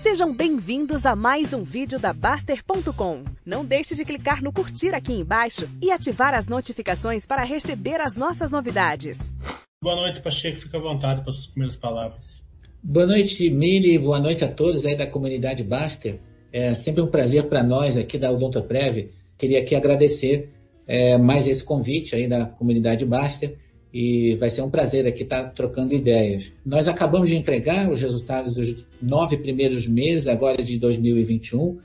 Sejam bem-vindos a mais um vídeo da Baster.com. Não deixe de clicar no curtir aqui embaixo e ativar as notificações para receber as nossas novidades. Boa noite, Pacheco. Fica à vontade para suas primeiras palavras. Boa noite, Mili. Boa noite a todos aí da comunidade Baster. É sempre um prazer para nós aqui da Odontoprev. Queria aqui agradecer é, mais esse convite aí da comunidade Baster e vai ser um prazer aqui estar trocando ideias. Nós acabamos de entregar os resultados dos nove primeiros meses, agora de 2021.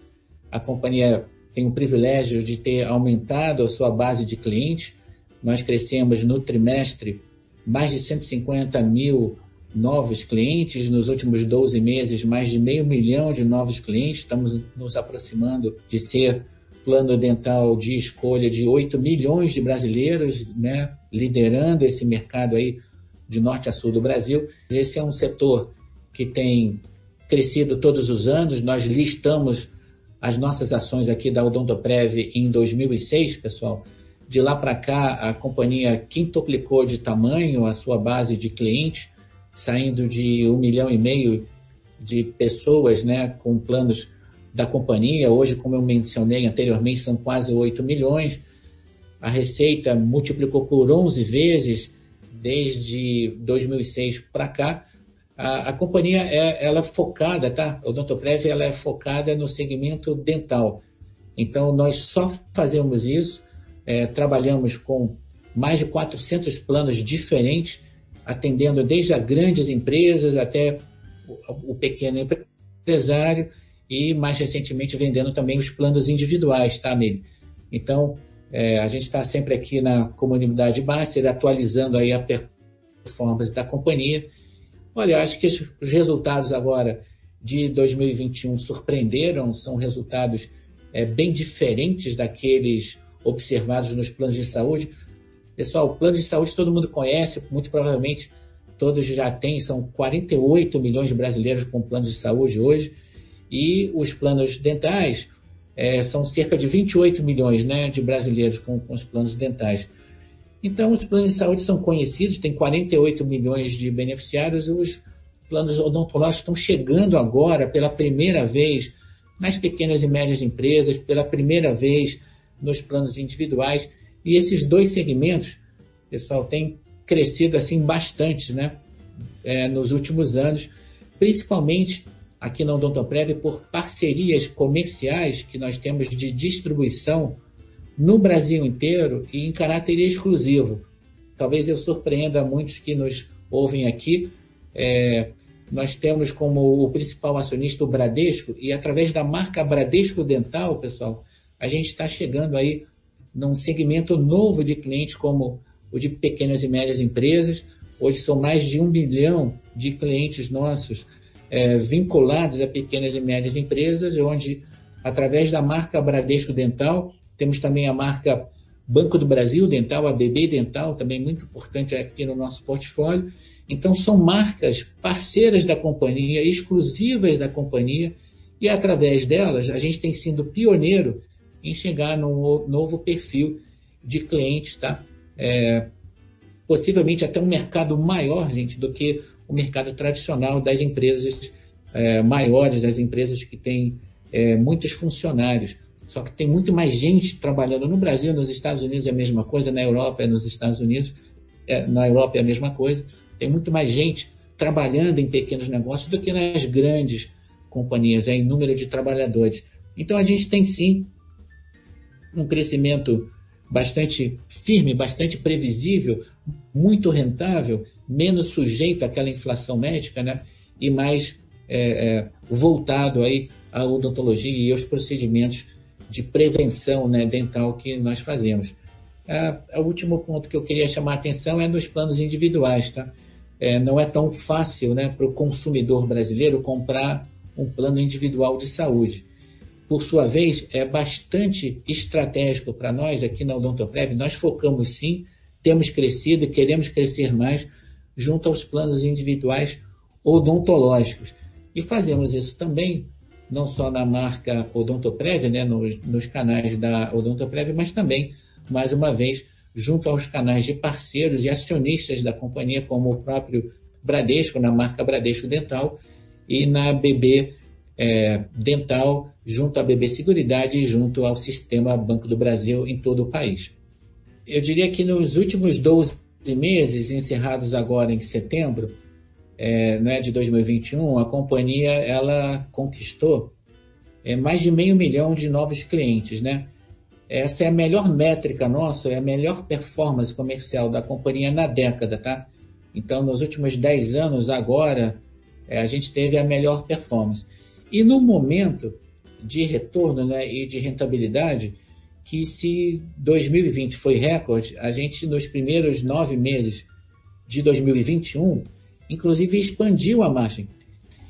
A companhia tem o privilégio de ter aumentado a sua base de clientes. Nós crescemos no trimestre mais de 150 mil novos clientes, nos últimos 12 meses, mais de meio milhão de novos clientes. Estamos nos aproximando de ser plano dental de escolha de 8 milhões de brasileiros, né, liderando esse mercado aí de norte a sul do Brasil. Esse é um setor que tem crescido todos os anos. Nós listamos as nossas ações aqui da Odontoprev em 2006, pessoal. De lá para cá, a companhia quintuplicou de tamanho a sua base de clientes, saindo de um milhão e meio de pessoas né, com planos da companhia. Hoje, como eu mencionei anteriormente, são quase 8 milhões. A receita multiplicou por 11 vezes desde 2006 para cá. A, a, companhia é ela é focada, tá? O Odontoprev ela é focada no segmento dental. Então, nós só fazemos isso, é, trabalhamos com mais de 400 planos diferentes, atendendo desde as grandes empresas até o, o pequeno empresário e mais recentemente vendendo também os planos individuais, tá, Mili? Então, é, a gente está sempre aqui na comunidade Master, atualizando aí a performance da companhia. Olha, acho que os resultados agora de 2021 surpreenderam, são resultados é, bem diferentes daqueles observados nos planos de saúde. Pessoal, o plano de saúde todo mundo conhece, muito provavelmente todos já têm, são 48 milhões de brasileiros com plano de saúde hoje e os planos dentais é, são cerca de 28 milhões né, de brasileiros com, com os planos dentais. Então, os planos de saúde são conhecidos, tem 48 milhões de beneficiários, e os planos odontológicos estão chegando agora pela primeira vez nas pequenas e médias empresas, pela primeira vez nos planos individuais. E esses dois segmentos, pessoal, têm crescido assim bastante né, é, nos últimos anos, principalmente aqui na Odontoprev por parcerias comerciais que nós temos de distribuição no Brasil inteiro e em caráter exclusivo. Talvez eu surpreenda muitos que nos ouvem aqui. É, nós temos como o principal acionista o Bradesco e através da marca Bradesco Dental, pessoal, a gente está chegando aí num segmento novo de clientes como o de pequenas e médias empresas. Hoje são mais de um bilhão de clientes nossos é, vinculados a pequenas e médias empresas, onde, através da marca Bradesco Dental, temos também a marca Banco do Brasil Dental, a BB Dental, também muito importante aqui no nosso portfólio. Então, são marcas parceiras da companhia, exclusivas da companhia, e através delas a gente tem sido pioneiro em chegar num novo perfil de clientes, tá? É, possivelmente até um mercado maior, gente, do que o mercado tradicional das empresas é, maiores, das empresas que têm é, muitos funcionários. Só que tem muito mais gente trabalhando no Brasil, nos Estados Unidos é a mesma coisa, na Europa é nos Estados Unidos, é, na Europa é a mesma coisa. Tem muito mais gente trabalhando em pequenos negócios do que nas grandes companhias, é, em número de trabalhadores. Então a gente tem sim um crescimento bastante firme, bastante previsível, muito rentável menos sujeito àquela inflação médica, né? E mais é, é, voltado aí à odontologia e aos procedimentos de prevenção né, dental que nós fazemos. O último ponto que eu queria chamar a atenção é nos planos individuais, tá? É, não é tão fácil né, para o consumidor brasileiro comprar um plano individual de saúde. Por sua vez, é bastante estratégico para nós aqui na Odontoprev. Nós focamos sim, temos crescido e queremos crescer mais junto aos planos individuais odontológicos. E fazemos isso também, não só na marca Odontoprev, né, nos, nos canais da Odontoprev, mas também, mais uma vez, junto aos canais de parceiros e acionistas da companhia, como o próprio Bradesco, na marca Bradesco Dental, e na BB é, dental junto à BB Seguridade e junto ao sistema Banco do Brasil em todo o país. Eu diria que nos últimos 12 meses, encerrados agora em setembro é, né, de 2021, a companhia ela conquistou é, mais de meio milhão de novos clientes. Né? Essa é a melhor métrica nossa, é a melhor performance comercial da companhia na década. Tá? Então, nos últimos 10 anos, agora, é, a gente teve a melhor performance. E no momento de retorno né, e de rentabilidade, que se 2020 foi recorde, a gente nos primeiros nove meses de 2021, inclusive expandiu a margem.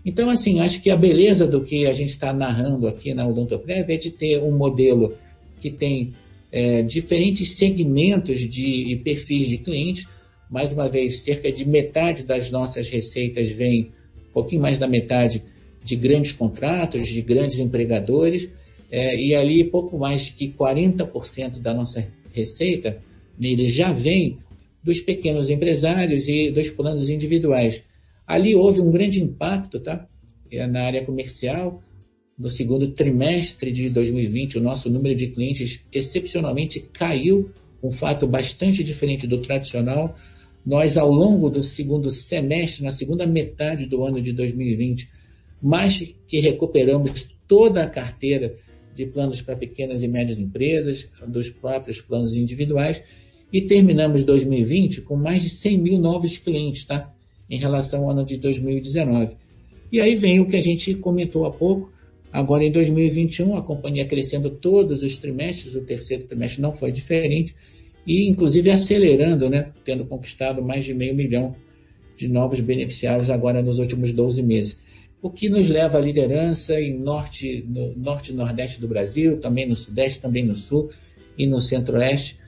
Então, assim, acho que a beleza do que a gente está narrando aqui na Odontoprev é de ter um modelo que tem é, diferentes segmentos de perfis de clientes. Mais uma vez, cerca de metade das nossas receitas vem, um pouquinho mais da metade, de grandes contratos, de grandes empregadores, é, e ali pouco mais que 40% da nossa receita nele já vem dos pequenos empresários e dos planos individuais. Ali houve um grande impacto tá? É, na área comercial. No segundo trimestre de 2020, o nosso número de clientes excepcionalmente caiu, um fato bastante diferente do tradicional. Nós, ao longo do segundo semestre, na segunda metade do ano de 2020, mais que recuperamos toda a carteira de planos para pequenas e médias empresas, dos próprios planos individuais, e terminamos 2020 com mais de 100 mil novos clientes, tá? Em relação ao ano de 2019. E aí vem o que a gente comentou há pouco. Agora, em 2021, a companhia crescendo todos os trimestres, o terceiro trimestre não foi diferente, e inclusive acelerando, né? Tendo conquistado mais de meio milhão de novos beneficiários agora nos últimos 12 meses o que nos leva à liderança em norte, no norte e nordeste do Brasil, também no sudeste, também no sul e no centro-oeste.